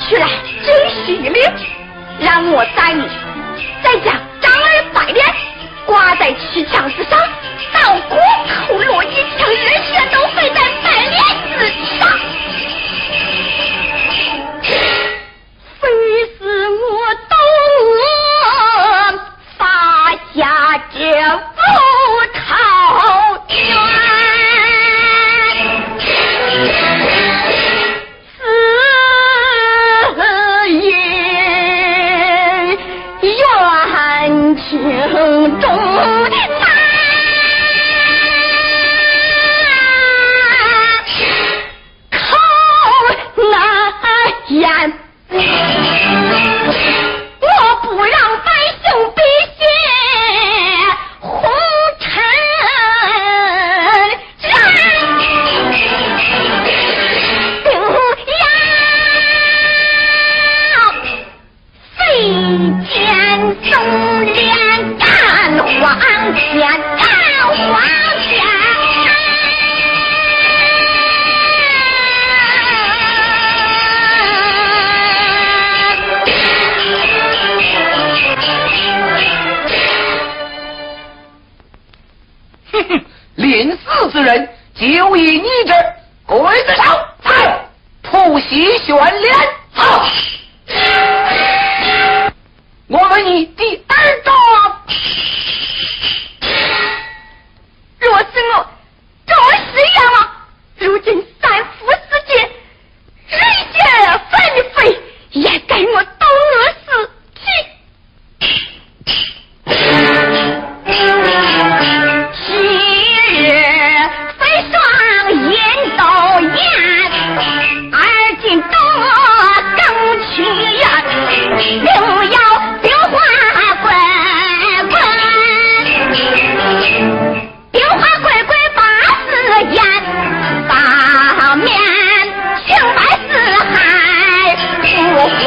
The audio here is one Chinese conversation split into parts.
去来真是一名，让我带你，再将张耳白脸挂在七墙之上，到骨头落一墙，热血都飞在白脸之上。非是我斗恶，发下这斧头天。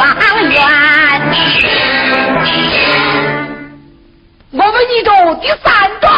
状元，我们进入第三种。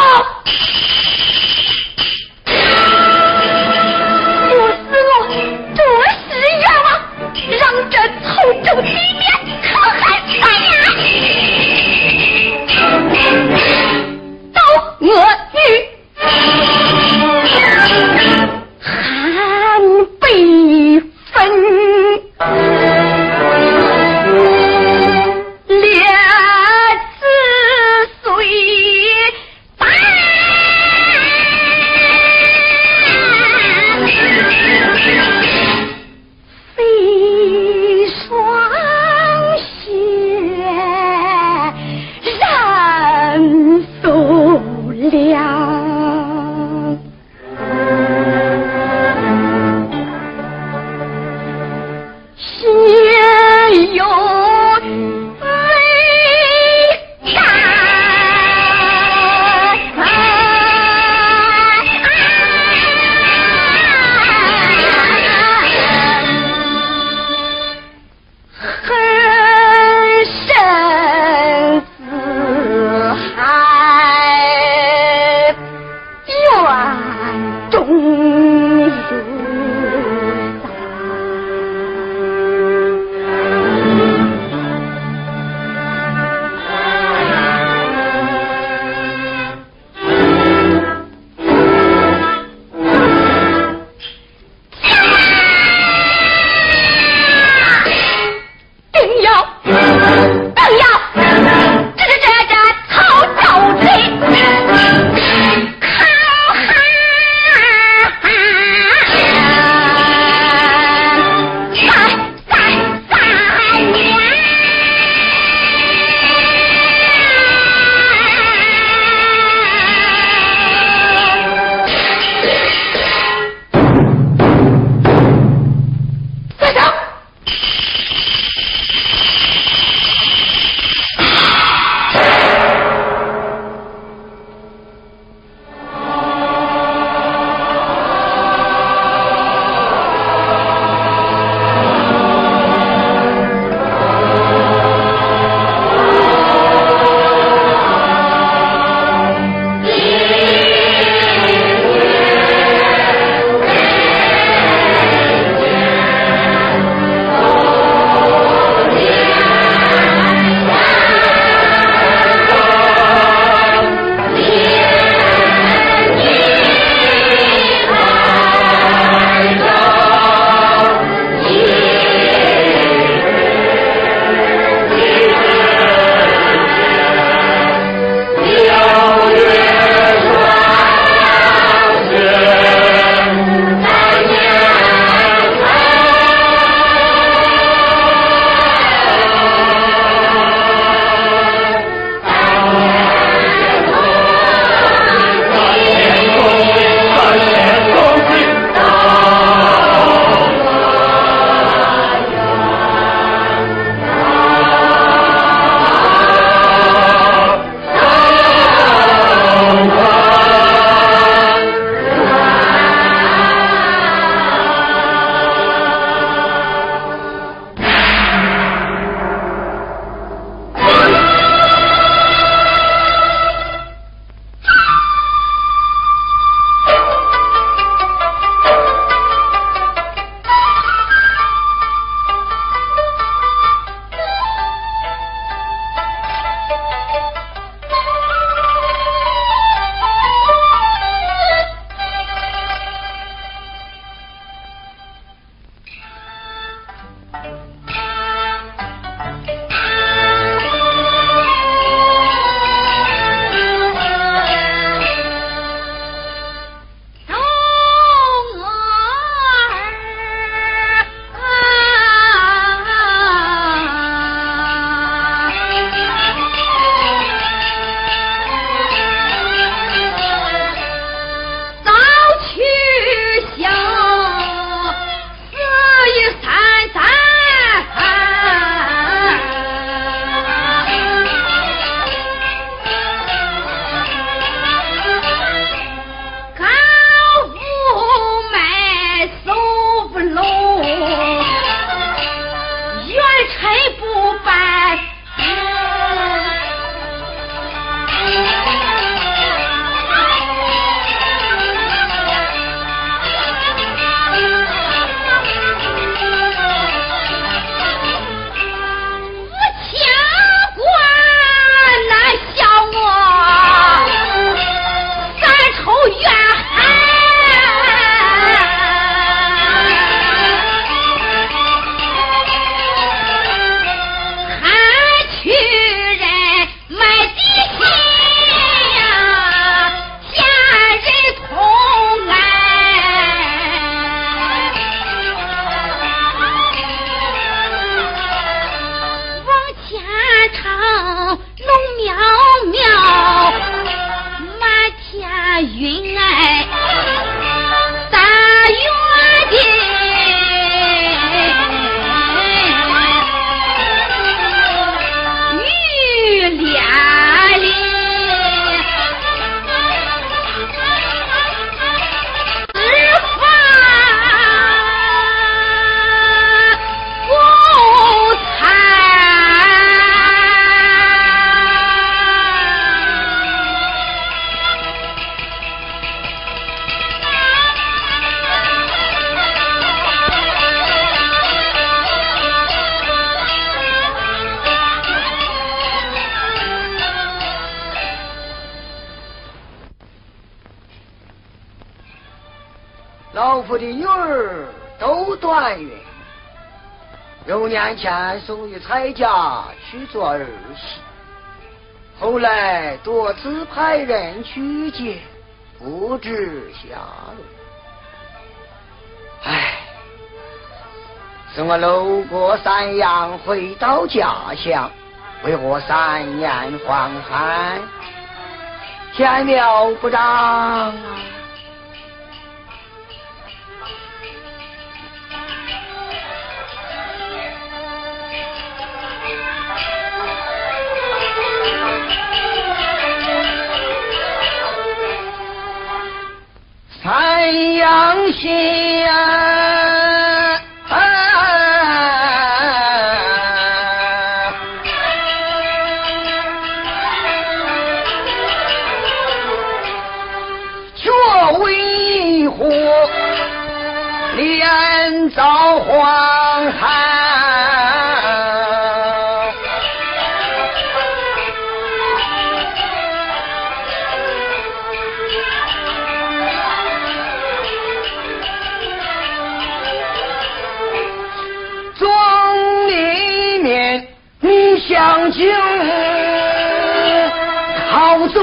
前送于彩家去做儿媳，后来多次派人去接，不知下落。唉，是我路过三阳，回到家乡，为何三年荒旱，天苗不长啊？三阳县。却为火连遭荒你相请靠左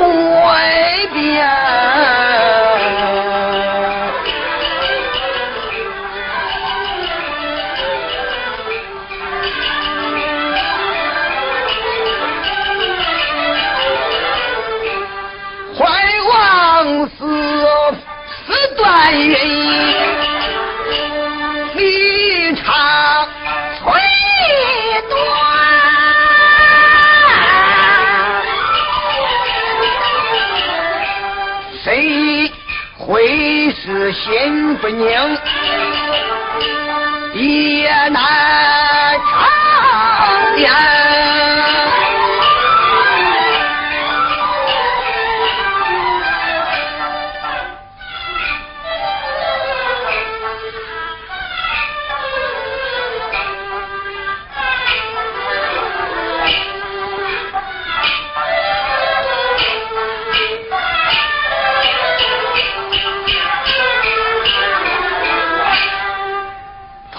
边。不宁，也难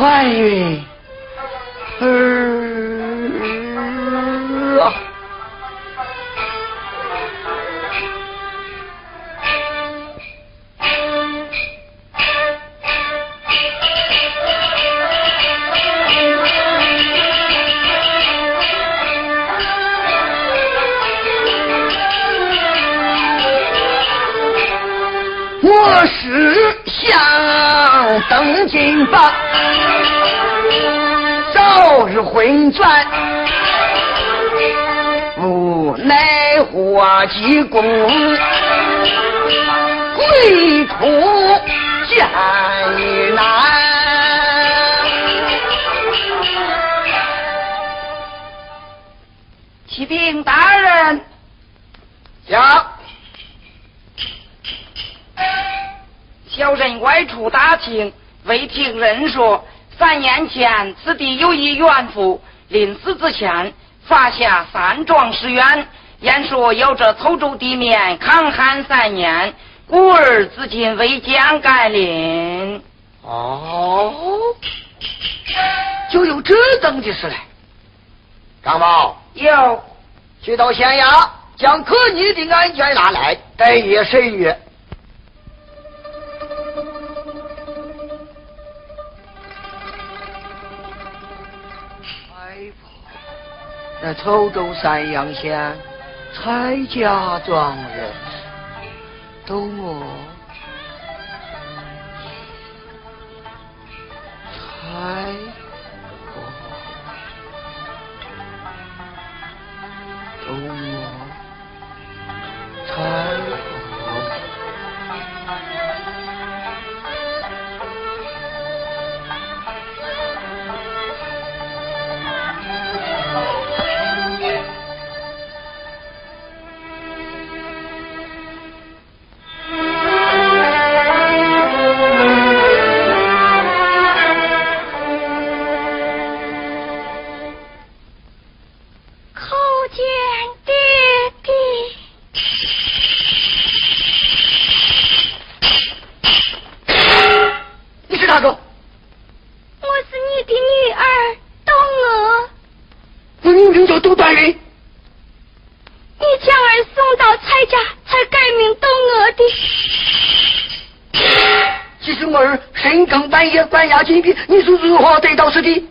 团转，无奈花济公归途艰难。启禀大人，讲，小人外出打听，未听人说，三年前此地有一怨妇，临死之前发下三桩誓愿，言说要这曹州地面抗旱三年，故而至今未见甘霖。哦，就有这等的事来。张宝，有去到县衙，将可疑的安全拿来，待月审阅。那曹州山阳县蔡家庄人都我蔡国都我蔡半夜关押禁闭，你是如何得到此地？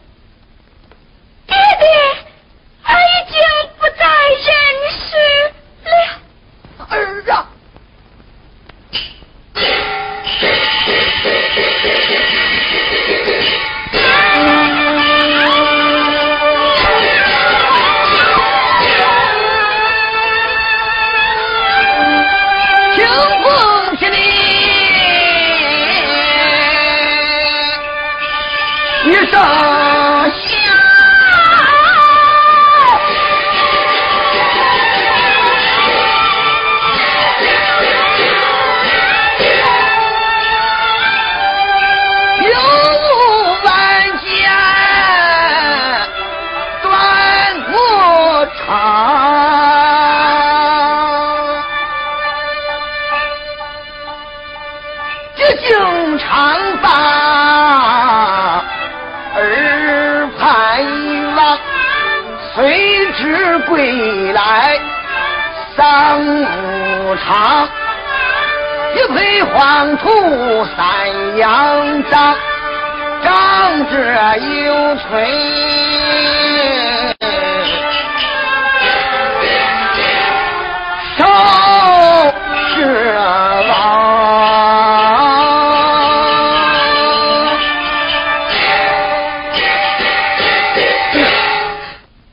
这有垂，少是王。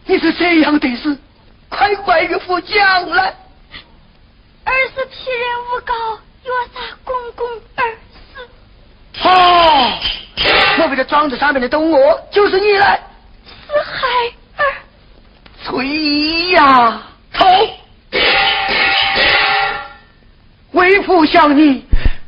你是这样的事？快快与父讲来！儿是替人诬告岳杀公公而死。哦，这庄子上面的东娥就是你来？是孩儿。崔呀，头！为父想你，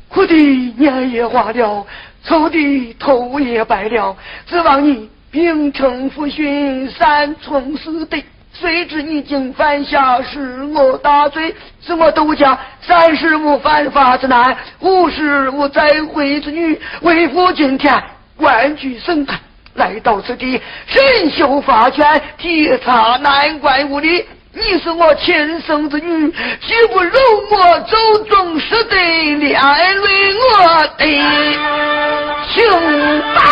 哭的眼也花了，愁的头也白了，指望你秉承父训，三从四德。谁知你竟犯下是我大罪，是我窦家三十无犯法之男，五十无再婚之女。为父今天官居审判，来到此地，身修法权，体察难关无理。你是我亲生之女，岂不容我走中实的连累我的清白了？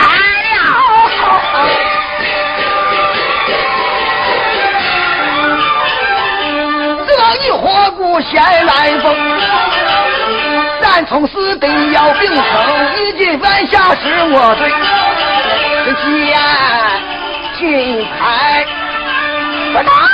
你火骨先来风，从四德要并称。你今犯下是我罪，见金牌不打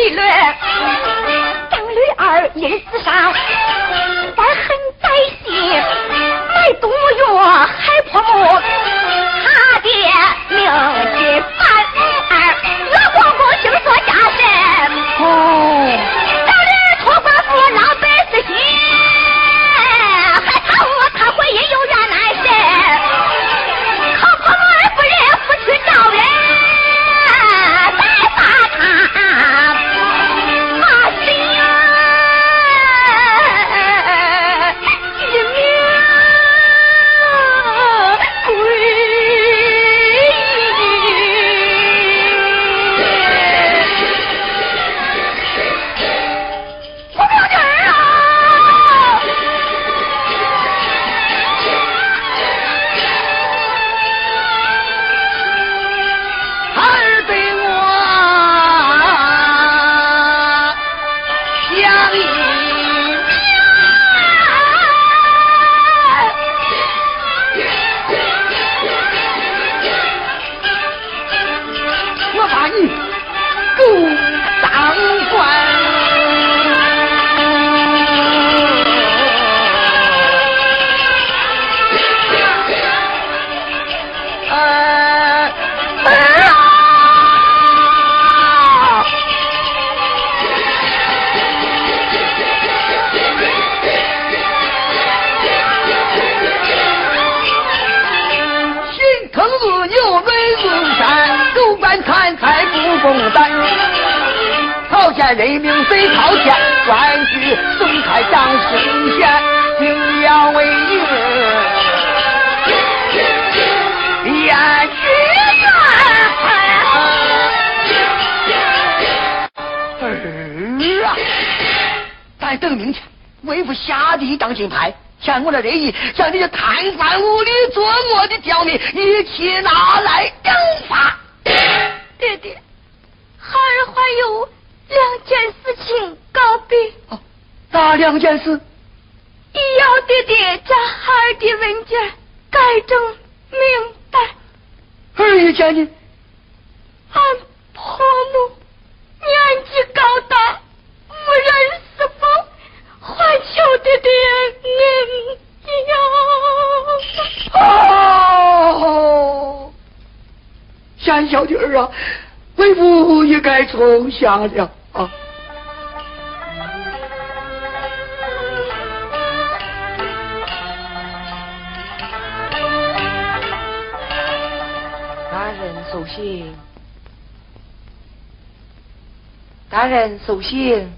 理论，张吕二因死伤，怀恨金牌，将我的人意，将你这贪官污吏作恶的刁民一起拿来正法。爹爹，孩儿还有。两件事情告别。哦，哪两件事？要爹爹将孩儿的文件改正明白。儿也见你。俺婆母年纪高大，无人爹爹恩要。哦，贤孝的儿啊，为父也该从下了。啊！大人送信，大人送信。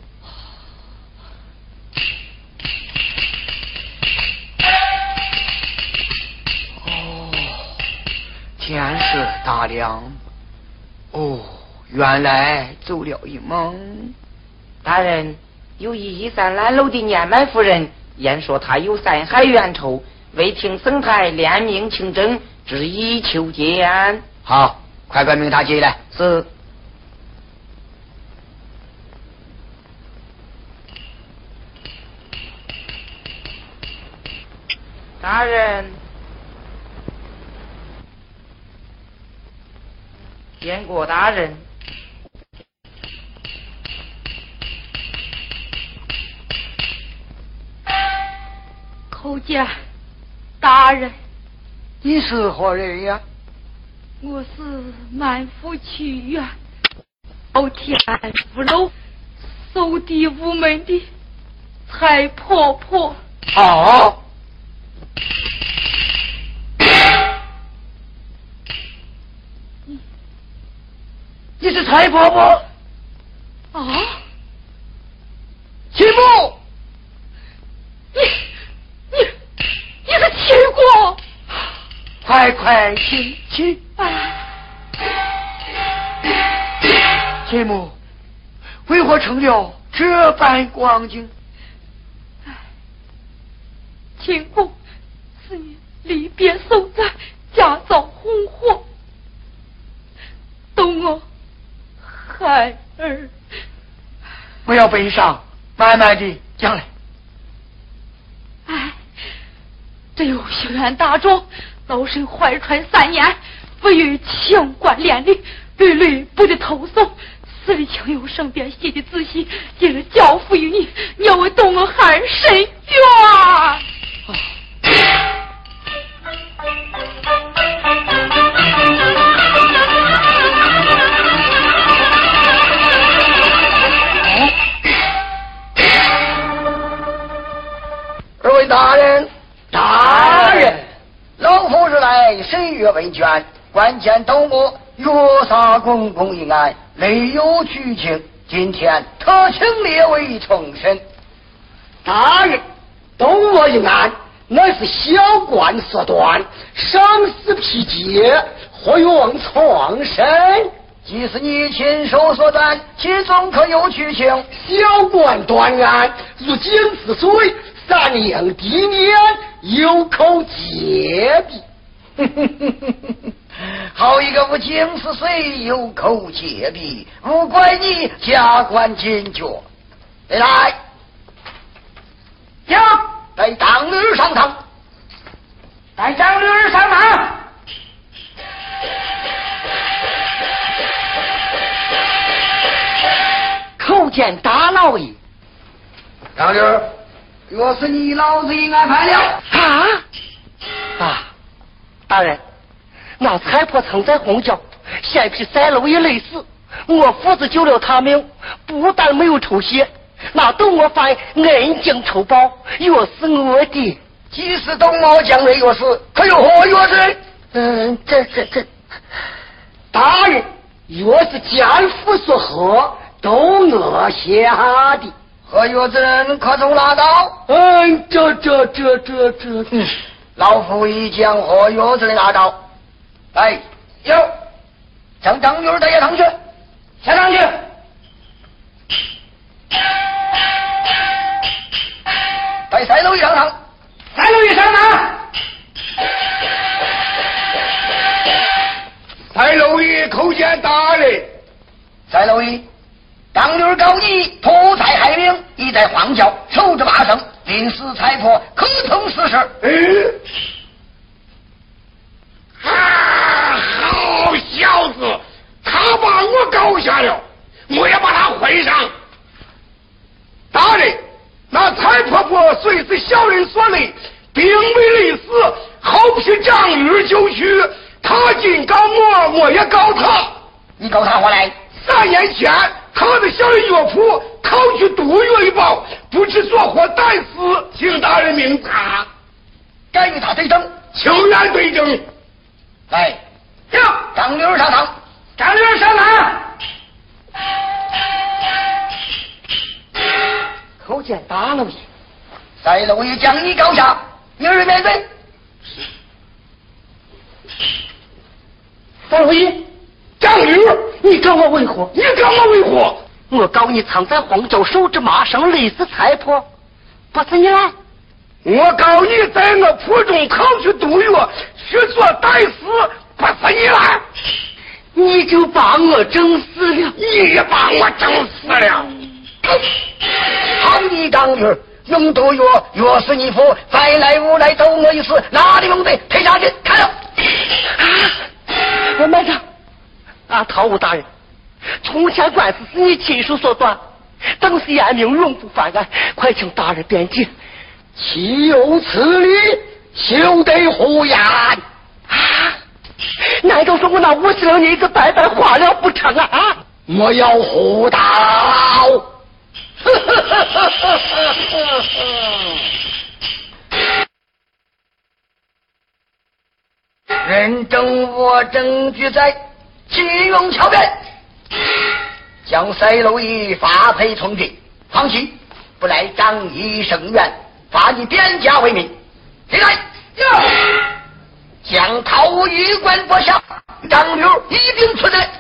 天色大亮。哦。原来做了一梦，大人有一一三烂楼的年迈妇人，言说她有三海冤仇，为听僧台怜悯清正，执意求见。好，快快命他进来。是。大人，见过大人。叩见大人。你是何人呀？我是满府曲院高天福楼守地无门的蔡婆婆。哦。你是蔡婆婆？啊！秦母，你你你是秦国？快快请起。秦母，为何成了这般光景？秦公，是你离别受灾，家遭洪祸，懂我。孩儿，不要悲伤，慢慢的讲来。哎，这有修院大众，老身怀揣三年，不与清官连理，屡屡不得投送，死里情由生便写的仔细，今日交付于你，你要为动我孩儿伸冤。大人，大人，老夫是来审阅问卷，关键斗我月杀公公一案，内有剧情，今天特请列位重审。大人，斗我一案，乃是小官所断，生死披揭，何用创审？即使你亲手所断，其中可有剧情？小官断案，如井似水。三娘地面有口借笔，好一个无井似水有口借笔，不怪你加官进爵。来，将，带张女上堂，带张女上堂。叩见大老爷，张女。若是你老子已安排了啊！啊，大人，那财婆曾在红教，现批三楼也累死。我父子救了他命，不但没有酬谢，那董我犯恩将仇报，越是我的。即使董某将来越死，可有何越罪？嗯，这这这，大人，越是奸夫所贺，都我下的。何月之人可曾拿到？嗯，这这这这这，嗯老夫已将何月之人拿到。哎，有，将张女儿带下堂去，下堂去。带三楼一上堂，三楼一上堂。三楼一口见大嘞，三楼一。张女儿告你破财害命，已在荒郊守着马绳，临死财破，可曾死事？嗯。啊，好小子，他把我搞下了，我也把他会上。大人，那蔡婆婆虽是小人所累，并未累死，后批张女儿就去，他竟告我，我也告他。你告他何来？三年前。他的小人岳父逃去杜月一包，不知作何，但死，请大人明察。该与他对证，请愿对证。来，行，张女儿上堂，张女儿上堂。叩见大老爷，在老爷将你告下，有人面对。大老爷。张女儿，你告我为何？你告我为何？我告你藏在荒郊，手执麻绳，累死财婆，不是你来。我告你在我府中逃去毒药，去做歹事，不是你来。你就把我整死了，你也把我整死了。好你张女儿，永度月，月是你父，再来无来斗我一次，哪里用得？退下去，看了。啊，慢着，啊，陶武大人，从前官司是你亲手所断，当时严明永不翻案，快请大人辩解。岂有此理！休得胡言！啊！难道说我那五十两银子白白花了不成啊？啊！我要胡道！人证物证据在，金庸桥边，将赛楼一发配从军。放心，不来仗义声援，发你边家为民。起来！将陶玉官拨下，张六一并出来。